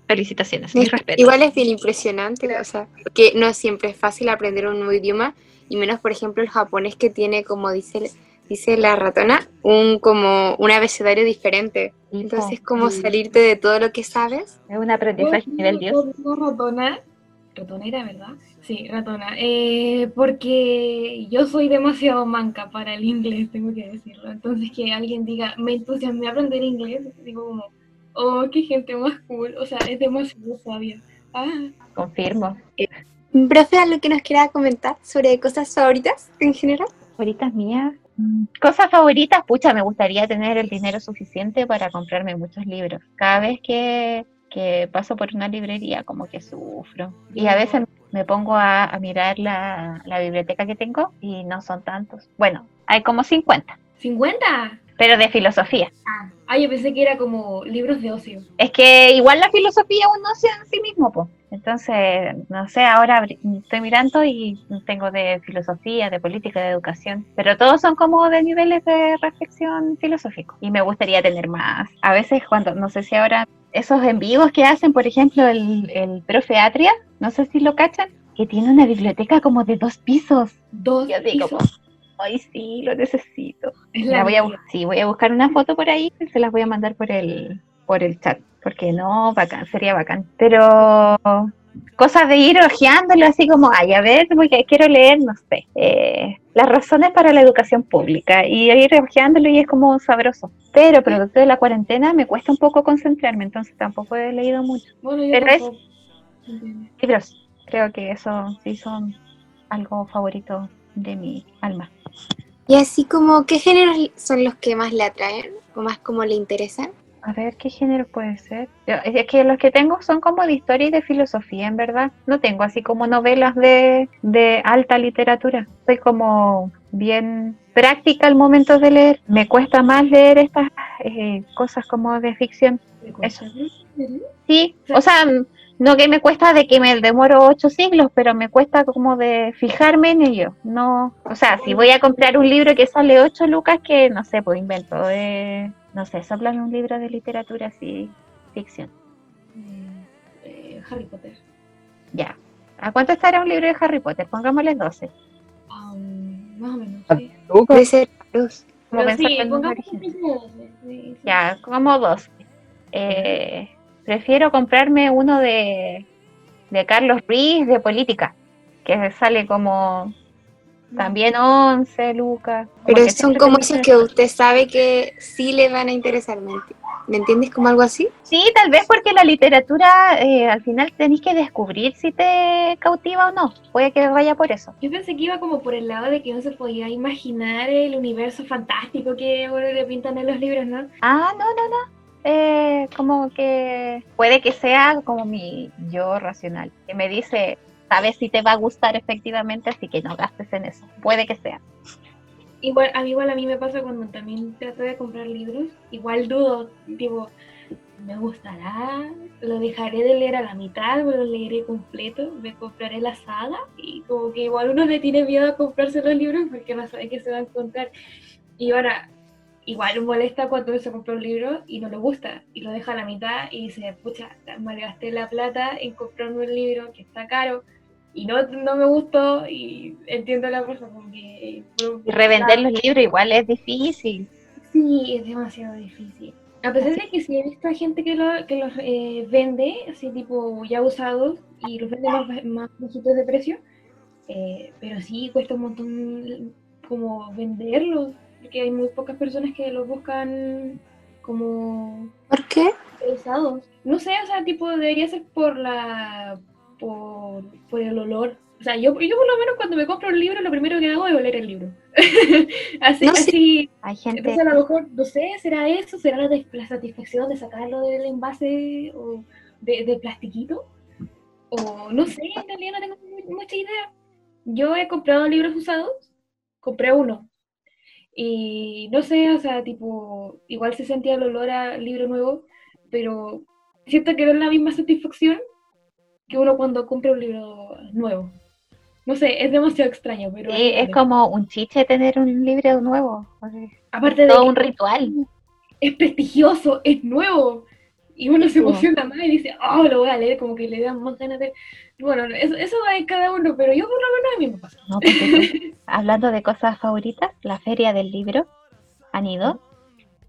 Felicitaciones, mis Es- respetos. Igual es bien impresionante, o sea, porque no siempre es fácil aprender un nuevo idioma, y menos, por ejemplo, el japonés que tiene, como dice, dice la ratona, un como un abecedario diferente. Entonces, como salirte de todo lo que sabes. es un aprendizaje nivel 10. Digo ratona. Ratona era, ¿verdad? Sí, ratona. Eh, porque yo soy demasiado manca para el inglés, tengo que decirlo. Entonces, que alguien diga, me entusiasmé a aprender inglés, digo como, oh, qué gente más cool. O sea, es demasiado sabia. Ah, Confirmo. Profe, ¿algo que nos quiera comentar sobre cosas favoritas en general? favoritas mías. Mm, Cosas favoritas, pucha, me gustaría tener el dinero suficiente para comprarme muchos libros. Cada vez que, que paso por una librería, como que sufro. Y a veces me pongo a, a mirar la, la biblioteca que tengo y no son tantos. Bueno, hay como 50, ¿50? Pero de filosofía. Ah, yo pensé que era como libros de ocio. Es que igual la filosofía es un ocio en sí mismo, po. Entonces, no sé, ahora estoy mirando y tengo de filosofía, de política, de educación, pero todos son como de niveles de reflexión filosófico y me gustaría tener más. A veces cuando, no sé si ahora, esos en vivos que hacen, por ejemplo, el, el profe Atria, no sé si lo cachan, que tiene una biblioteca como de dos pisos. Dos pisos. Ay, sí, lo necesito. Es La voy a, sí, voy a buscar una foto por ahí y se las voy a mandar por el, por el chat. Porque no, bacán, sería bacán. Pero cosas de ir hojeándolo así como, ay, a ver, voy a- quiero leer, no sé, eh, las razones para la educación pública y ir hojeándolo y es como sabroso. Pero producto de la cuarentena me cuesta un poco concentrarme, entonces tampoco he leído mucho. Bueno, yo Pero es- tampoco. Libros, creo que eso sí son algo favorito de mi alma. Y así como, ¿qué géneros son los que más le atraen o más como le interesan? A ver, ¿qué género puede ser? Es que los que tengo son como de historia y de filosofía, en verdad. No tengo así como novelas de, de alta literatura. Soy como bien práctica al momento de leer. Me cuesta más leer estas eh, cosas como de ficción. Ujú. Sí, o sea, no que me cuesta de que me demoro ocho siglos, pero me cuesta como de fijarme en ello. No, o sea, si voy a comprar un libro que sale ocho lucas, que no sé, pues invento, eh, no sé, soplan un libro de literatura así, ficción. Eh, eh, Harry Potter. Ya. ¿A cuánto estará un libro de Harry Potter? Pongámosle 12. Um, más o menos, sí. Puede ser luz. Como Pero sí, pensar en pongamos origen. un precio de 12, sí, sí. Ya, como 12. Eh, prefiero comprarme uno de, de Carlos Ruiz de política, que sale como también 11 lucas. Pero que son como esos que usted sabe que sí le van a interesar. ¿Me enti- ¿Me entiendes? Como algo así. Sí, tal vez porque la literatura eh, al final tenéis que descubrir si te cautiva o no. Puede que vaya por eso. Yo pensé que iba como por el lado de que no se podía imaginar el universo fantástico que ahora le pintan en los libros, ¿no? Ah, no, no, no. Eh, como que puede que sea como mi yo racional, que me dice, sabes si te va a gustar efectivamente, así que no gastes en eso. Puede que sea. Igual, a mí igual a mí me pasa cuando también trato de comprar libros, igual dudo, digo, ¿me gustará? ¿Lo dejaré de leer a la mitad lo leeré completo? ¿Me compraré la saga? Y como que igual uno le tiene miedo a comprarse los libros porque no sabe qué se va a encontrar. Y ahora, igual molesta cuando se compra un libro y no le gusta y lo deja a la mitad y dice, pucha, malgasté la plata en comprarme un libro que está caro y no, no me gustó y entiendo la persona como que... Y revender los libros igual es difícil. Sí, es demasiado difícil. A pesar de que sí he visto a gente que, lo- que los eh, vende, así tipo ya usados, y los vende más, más bajitos de precio, eh, pero sí cuesta un montón como venderlos, porque hay muy pocas personas que los buscan como ¿Por qué? usados. No sé, o sea, tipo debería ser por la por, por el olor. O sea, yo, yo por lo menos cuando me compro un libro, lo primero que hago es oler el libro. así, No así, Hay gente, entonces a lo mejor, no sé, ¿será eso? ¿Será la, de- la satisfacción de sacarlo del envase o de, de plastiquito? O no sé, en realidad no tengo mu- mucha idea. Yo he comprado libros usados, compré uno. Y no sé, o sea, tipo, igual se sentía el olor a libro nuevo, pero siento que no es la misma satisfacción que uno cuando compra un libro nuevo. No sé, es demasiado extraño, pero... sí, es como un chiche tener un libro nuevo. así, Aparte de Todo que un ritual. es prestigioso, es nuevo. Y uno se emociona más y dice, oh, lo voy a leer, como que le dan más ganas de... Bueno, eso, eso va en cada uno, pero yo por lo menos a mí me pasa. No, porque hablando de cosas favoritas, la feria del libro, han ido,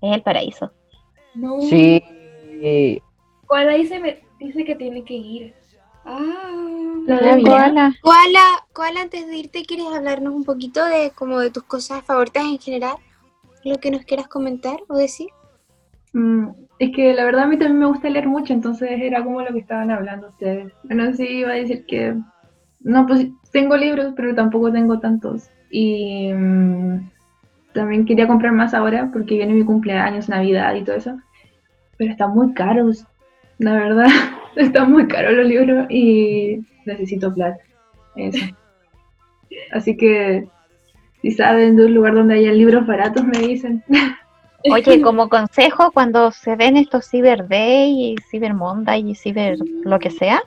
es el paraíso. No, Sí. ¿Cuál ahí se me dice que tiene que ir? Ah, La La de koala. Koala, Koala, antes de irte, ¿quieres hablarnos un poquito de como de tus cosas favoritas en general? Lo que nos quieras comentar o decir. Mm, es que la verdad a mí también me gusta leer mucho, entonces era como lo que estaban hablando ustedes. Bueno, sí iba a decir que no, pues tengo libros, pero tampoco tengo tantos. Y mm, también quería comprar más ahora porque viene mi cumpleaños, Navidad y todo eso. Pero están muy caros, la verdad. Están muy caros los libros y necesito plata. Así que si saben de un lugar donde haya libros baratos, me dicen. Oye, como consejo, cuando se ven estos Cyber Day y Cyber Monday y Cyber lo que sea,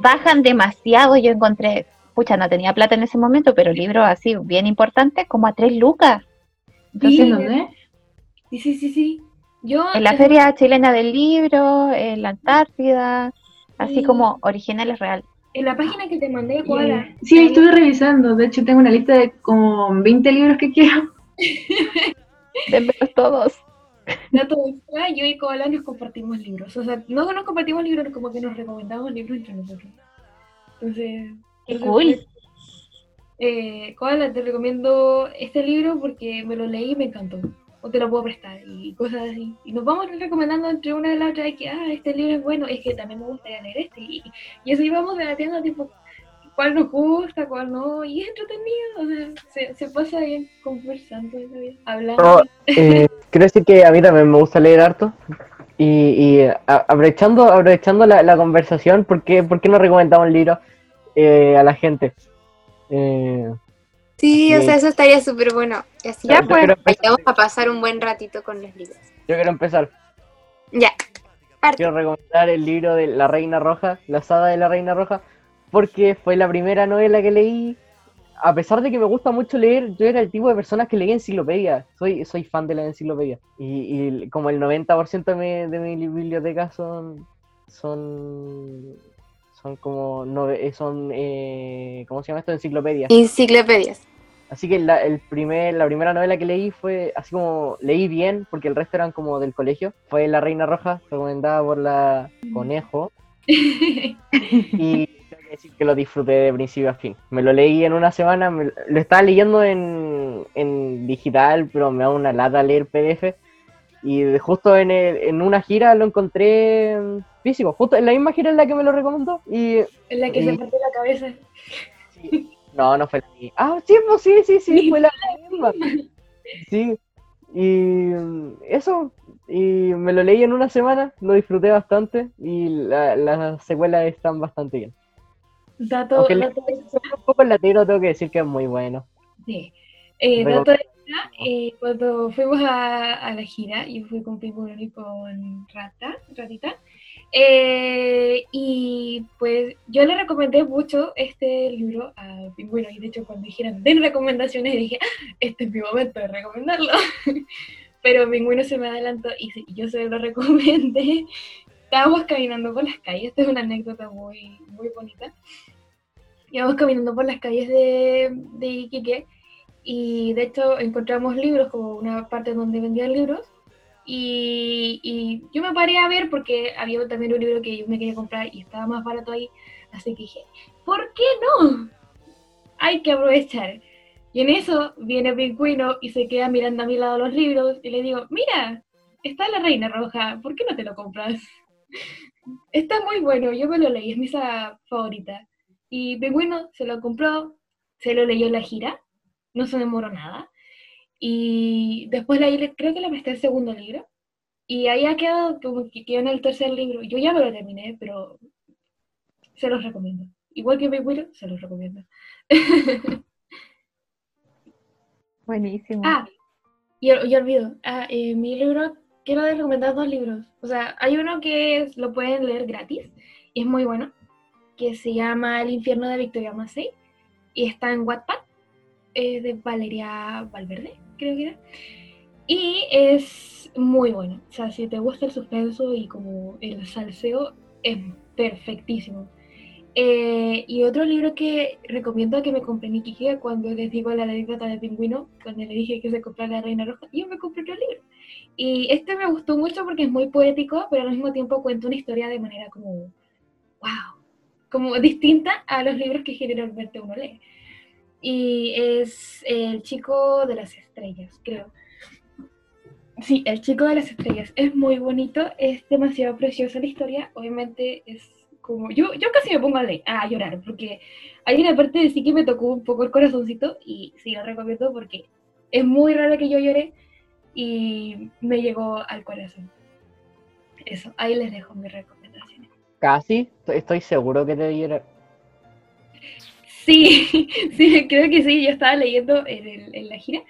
bajan demasiado. Yo encontré, pucha, no tenía plata en ese momento, pero libros así bien importantes, como a tres lucas. ¿En Entonces, dónde? Sí, sí, sí, sí. Yo en la es- Feria Chilena del Libro, en la Antártida, así Sí. como originales real. en la página que te mandé, Koala. Sí, ahí estuve revisando. De hecho, tengo una lista de como 20 libros que quiero. Denmelos todos. Dato extra, yo y Koala nos compartimos libros. O sea, no nos compartimos libros, como que nos recomendamos libros entre nosotros. Entonces. Qué cool. pues, Eh, Koala, te recomiendo este libro porque me lo leí y me encantó. O te lo puedo prestar y cosas así. Y nos vamos recomendando entre una y la otra de que, ah, este libro es bueno, es que también me gustaría leer este. Y, y así vamos debatiendo, tipo, cuál nos gusta, cuál no. Y es entretenido, o sea, se, se pasa bien conversando, hablando. No, eh, quiero decir que a mí también me gusta leer harto. Y, y a- aprovechando, aprovechando la, la conversación, ¿por qué, por qué no recomendamos libros eh, a la gente? Eh, Sí, o sea, eso estaría súper bueno. Y así Ya, pues, vayamos a pasar un buen ratito con los libros. yo quiero empezar. Ya. Parte. Quiero recomendar el libro de La Reina Roja, La saga de la Reina Roja, porque fue la primera novela que leí. A pesar de que me gusta mucho leer, yo era el tipo de personas que leía enciclopedias. Soy, soy fan de la enciclopedia. Y, y como el 90% de mi, de mi biblioteca son. son. son como. nove- eh, son. eh, ¿Cómo se llama esto? Enciclopedias. Enciclopedias. Así que la, el primer, la primera novela que leí fue así como leí bien, porque el resto eran como del colegio. Fue La Reina Roja, recomendada por la Conejo. Y decir que lo disfruté de principio a fin. Me lo leí en una semana, me- lo estaba leyendo en, en digital, pero me da una lata leer PDF. Y justo en, el- en una gira lo encontré en físico, justo en la misma gira en la que me lo recomendó. Y en la que se y- partió la cabeza. Sí. No, no fue la misma. Ah, sí, pues sí, sí, sí, fue la misma. Sí. Y eso, y me lo leí en una semana, lo disfruté bastante y la- las secuelas están bastante bien. Dato, Aunque dato es un poco latero, tengo que decir que es muy bueno. Sí. Eh, dato extra, eh, cuando fuimos a, a la gira, yo fui con Pingüino y con Rata, Ratita, eh, y pues yo le recomendé mucho este libro a Pingüino, y de hecho cuando dijeron den recomendaciones, dije, "Ah, este es mi momento de recomendarlo. Pero Pingüino se me adelantó y yo se lo recomendé. Estábamos caminando por las calles, esta es una anécdota muy, muy bonita. Íbamos caminando por las calles de, Iquique y de hecho encontramos libros como una parte donde vendían libros y, y yo me paré a ver porque había también un libro que yo me quería comprar y estaba más barato ahí, así que dije, ¿por qué no? Hay que aprovechar. Y en eso viene Pingüino y se queda mirando a mi lado los libros y le digo, mira, está la Reina Roja, ¿por qué no te lo compras? Está muy bueno, yo me lo leí, es mi saga favorita. Y Pingüino se lo compró, se lo leyó en la gira, no se demoró nada. Y después leí, creo que le presté el segundo libro. Y ahí ha quedado como que quedó en el tercer libro. Yo ya me lo terminé, pero se los recomiendo. Igual que Pingüino, se los recomiendo. Buenísimo. Ah, y, y olvido, ah, eh, mi libro, quiero recomendar dos libros. O sea, hay uno que es- lo pueden leer gratis y es muy bueno, que se llama El infierno de Victoria Massey y está en Wattpad, es de Valeria Valverde, creo que era. Y es muy bueno. O sea, si te gusta el suspenso y como el salseo, es perfectísimo. Eh, y otro libro que recomiendo que me compré en Iquique cuando les digo la anécdota de Pingüino, cuando le dije que se comprara la Reina Roja, yo me compré otro libro. Y este me gustó mucho porque es muy poético, pero al mismo tiempo cuenta una historia de manera como, wow, como distinta a los libros que generalmente uno lee. Y es El chico de las estrellas, creo. Sí, El chico de las estrellas. Es muy bonito, es demasiado preciosa la historia. Obviamente es como. Yo, yo casi me pongo a, leer, a llorar, porque hay una parte de sí que me tocó un poco el corazoncito, y sí lo recomiendo porque es muy raro que yo llore y me llegó al corazón. Eso, ahí les dejo mis recomendaciones. Casi, estoy- seguro que te diera. Sí, sí, creo que sí. Yo estaba leyendo en, el- en la gira,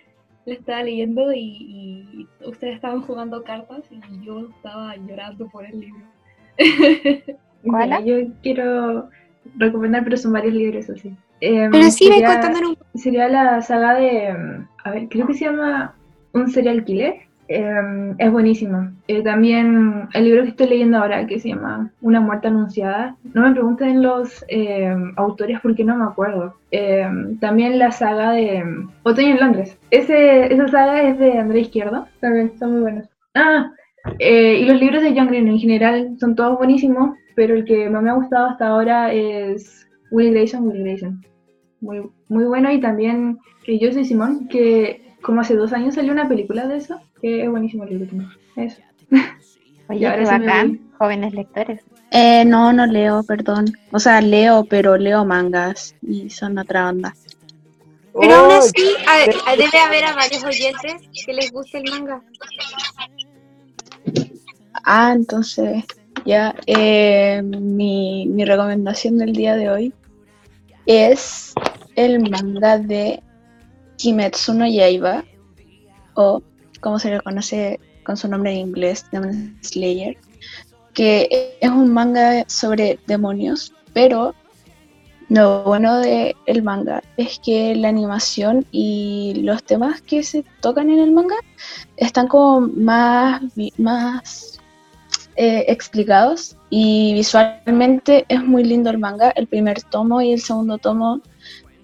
la estaba leyendo y, y ustedes estaban jugando cartas y yo estaba llorando por el libro. Yo quiero recomendar, pero son varios libros así. Em, Pero sí, sería- un Sería la saga de. em, A ver, creo que se llama Un serial killer. Em, es buenísimo. Eh, también el libro que estoy leyendo ahora, que se llama Una muerte anunciada. No me pregunten los em, autores porque no me acuerdo. También la saga de Otoño en Londres. Ese, esa saga es de André Izquierdo. También está muy buenos. Ah, eh, y los libros de John Green en general son todos buenísimos, pero el que más me ha gustado hasta ahora es Willie Grayson, Willie Grayson. Muy, muy bueno y también que yo soy Simón, que como hace dos años salió una película de eso, que es buenísimo el libro también. Eso. Oye, ahora qué bacán, jóvenes lectores. Eh, no, no leo, perdón. O sea, leo, pero leo mangas y son otra onda. Pero aún Oh, así, a- a- debe haber a varios oyentes que les guste el manga. Ah, entonces, ya, eh, mi, mi recomendación del día de hoy es el manga de Kimetsu no Yaiba, o como se le conoce con su nombre en inglés, Demon Slayer, que es un manga sobre demonios, pero lo bueno del el manga es que la animación y los temas que se tocan en el manga están como más, más eh, explicados y visualmente es muy lindo el manga. El primer tomo y el segundo tomo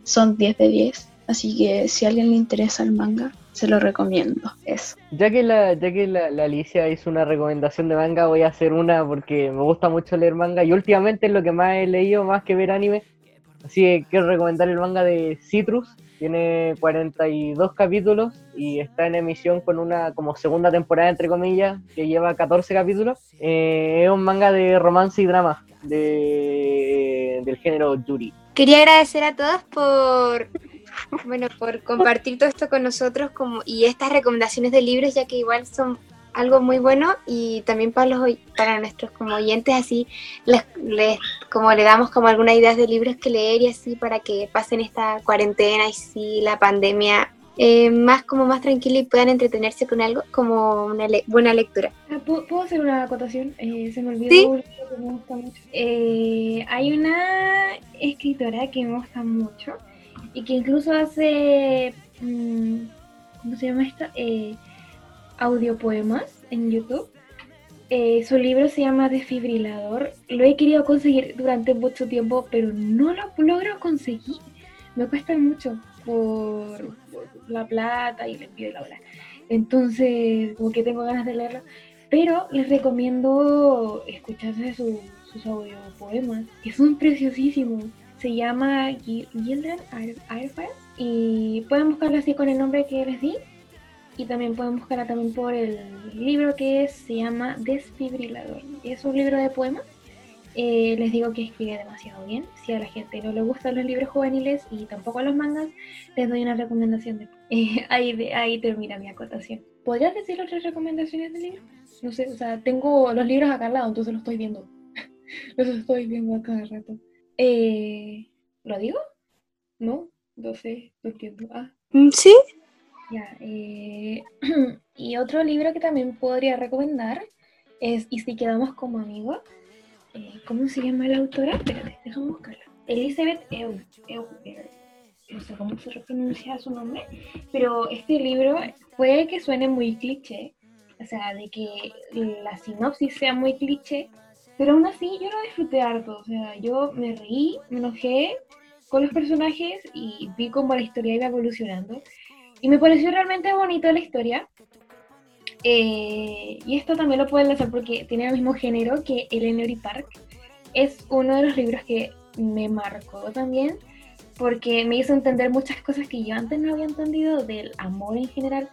son 10 de 10. Así que si a alguien le interesa el manga, se lo recomiendo. Eso. Ya que la, ya que la, la Alicia hizo una recomendación de manga, voy a hacer una porque me gusta mucho leer manga y últimamente es lo que más he leído, más que ver anime. Así que quiero recomendar el manga de Citrus. Tiene 42 capítulos y está en emisión con una como segunda temporada, entre comillas, que lleva 14 capítulos. Eh, es un manga de romance y drama de, del género Yuri. Quería agradecer a todos por, bueno, por compartir todo esto con nosotros como, y estas recomendaciones de libros, ya que igual son algo muy bueno y también para los para nuestros como oyentes así les, les- como le damos como algunas ideas de libros que leer y así para que pasen esta cuarentena y sí la pandemia eh, más como más tranquila y puedan entretenerse con algo como una le- buena lectura. Ah, ¿Puedo, puedo hacer una acotación? Eh, se me olvidó Sí. un libro que me gusta mucho. Eh, hay una escritora que me gusta mucho y que incluso hace. mm, ¿Cómo se llama esto? Eh, audiopoemas en YouTube. Eh, su libro se llama Desfibrilador. Lo he querido conseguir durante mucho tiempo, pero no lo logro conseguir. Me cuesta mucho por, la plata y el envío y la hora. Entonces, como que tengo ganas de leerlo. Pero les recomiendo escucharse su- sus audiopoemas, que son preciosísimos. Se llama Gil- Gildren Air- Airfire y pueden buscarlo así con el nombre que les di. Y también pueden buscarla también por el libro que se llama Desfibrilador. Es un libro de poemas. Eh, les digo que escribe demasiado bien. Si a la gente no le gustan los libros juveniles y tampoco los mangas, les doy una recomendación. De, Eh, ahí, de- ahí termina mi acotación. ¿Podrías decir otras recomendaciones de libro? No sé, o sea, tengo los libros acá al lado, entonces los estoy viendo. los estoy viendo a cada rato. Eh, ¿Lo digo? No, no sé, no entiendo. Ah, Mm, ¿Sí? Eh, y otro libro que también podría recomendar es Y si quedamos como amigos. Eh, ¿Cómo se llama la autora? Espérate, déjame buscarla. Elizabeth Eu. Eu- Eu- no sé cómo se pronuncia su nombre, pero este libro puede que suene muy cliché, o sea, de que la sinopsis sea muy cliché, pero aún así yo lo disfruté harto, o sea, yo me reí, me enojé con los personajes y vi cómo la historia iba evolucionando. Y me pareció realmente bonita la historia. Eh, y esto también lo pueden hacer porque tiene el mismo género que Eleanor Park. Es uno de los libros que me marcó también porque me hizo entender muchas cosas que yo antes no había entendido del amor en general.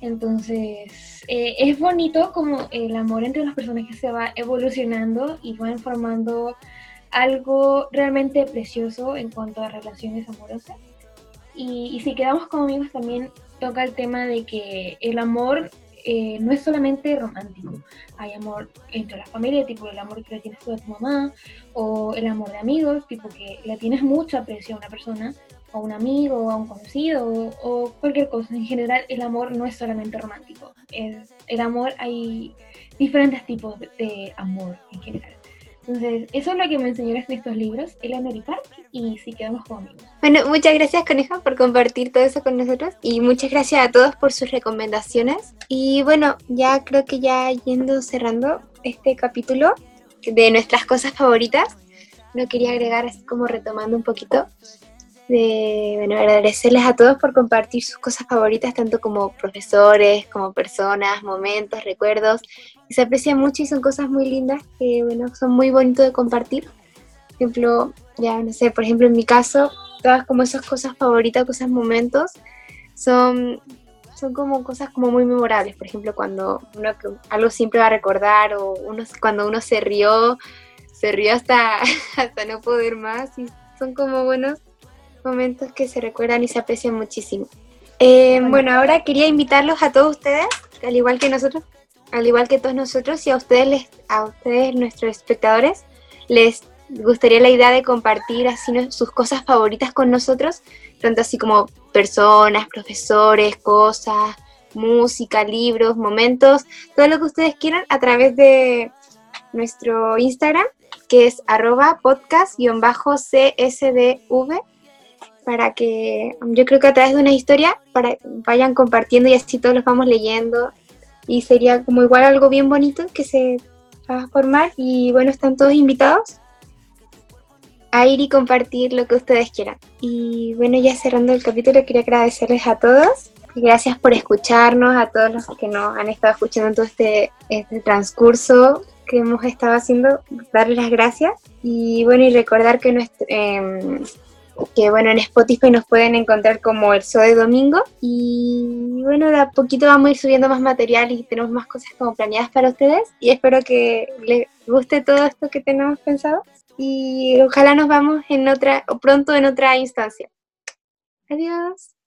Entonces, eh, es bonito como el amor entre los personajes se va evolucionando y van formando algo realmente precioso en cuanto a relaciones amorosas. Y, si quedamos como amigos también toca el tema de que el amor eh, no es solamente romántico. Hay amor entre la familia, tipo el amor que le tienes tú a tu mamá, o el amor de amigos, tipo que le tienes mucho aprecio a una persona, a un amigo, a un conocido, o, cualquier cosa. En general, el amor no es solamente romántico. Es- el amor hay diferentes tipos de amor en general. Entonces, eso es lo que me enseñaron estos libros, Eleanor y Park, y sí quedamos como amigos. Bueno, muchas gracias Coneja por compartir todo eso con nosotros y muchas gracias a todos por sus recomendaciones. Y bueno, ya creo que ya yendo cerrando este capítulo de nuestras cosas favoritas, no quería agregar así como retomando un poquito de bueno, agradecerles a todos por compartir sus cosas favoritas, tanto como profesores, como personas, momentos, recuerdos, se aprecian mucho y son cosas muy lindas que bueno, son muy bonitos de compartir. Por ejemplo, ya no sé, por ejemplo en mi caso, todas como esas cosas favoritas, cosas momentos, son, son como cosas como muy memorables. Por ejemplo, cuando uno algo siempre va a recordar o uno, cuando uno se rió, se rió hasta, hasta no poder más y son como buenos momentos que se recuerdan y se aprecian muchísimo. Eh, bueno, ahora quería invitarlos a todos ustedes, al igual que nosotros, al igual que todos nosotros, y a ustedes, les, a ustedes nuestros espectadores, les gustaría la idea de compartir así sus cosas favoritas con nosotros, tanto así como personas, profesores, cosas, música, libros, momentos, todo lo que ustedes quieran a través de nuestro Instagram, que es arroba podcast-csdv para que yo creo que a través de una historia para, vayan compartiendo y así todos los vamos leyendo y sería como igual algo bien bonito que se va a formar y bueno, están todos invitados a ir y compartir lo que ustedes quieran. Y bueno, ya cerrando el capítulo, quería agradecerles a todos. Gracias por escucharnos, a todos los que nos han estado escuchando en todo este, este transcurso que hemos estado haciendo, darles las gracias. Y bueno, y recordar que nuestro, eh, que bueno, en Spotify nos pueden encontrar como el Show de Domingo y bueno, de a poquito vamos a ir subiendo más material y tenemos más cosas como planeadas para ustedes y espero que les guste todo esto que tenemos pensado y ojalá nos vamos en otra, o pronto en otra instancia. Adiós.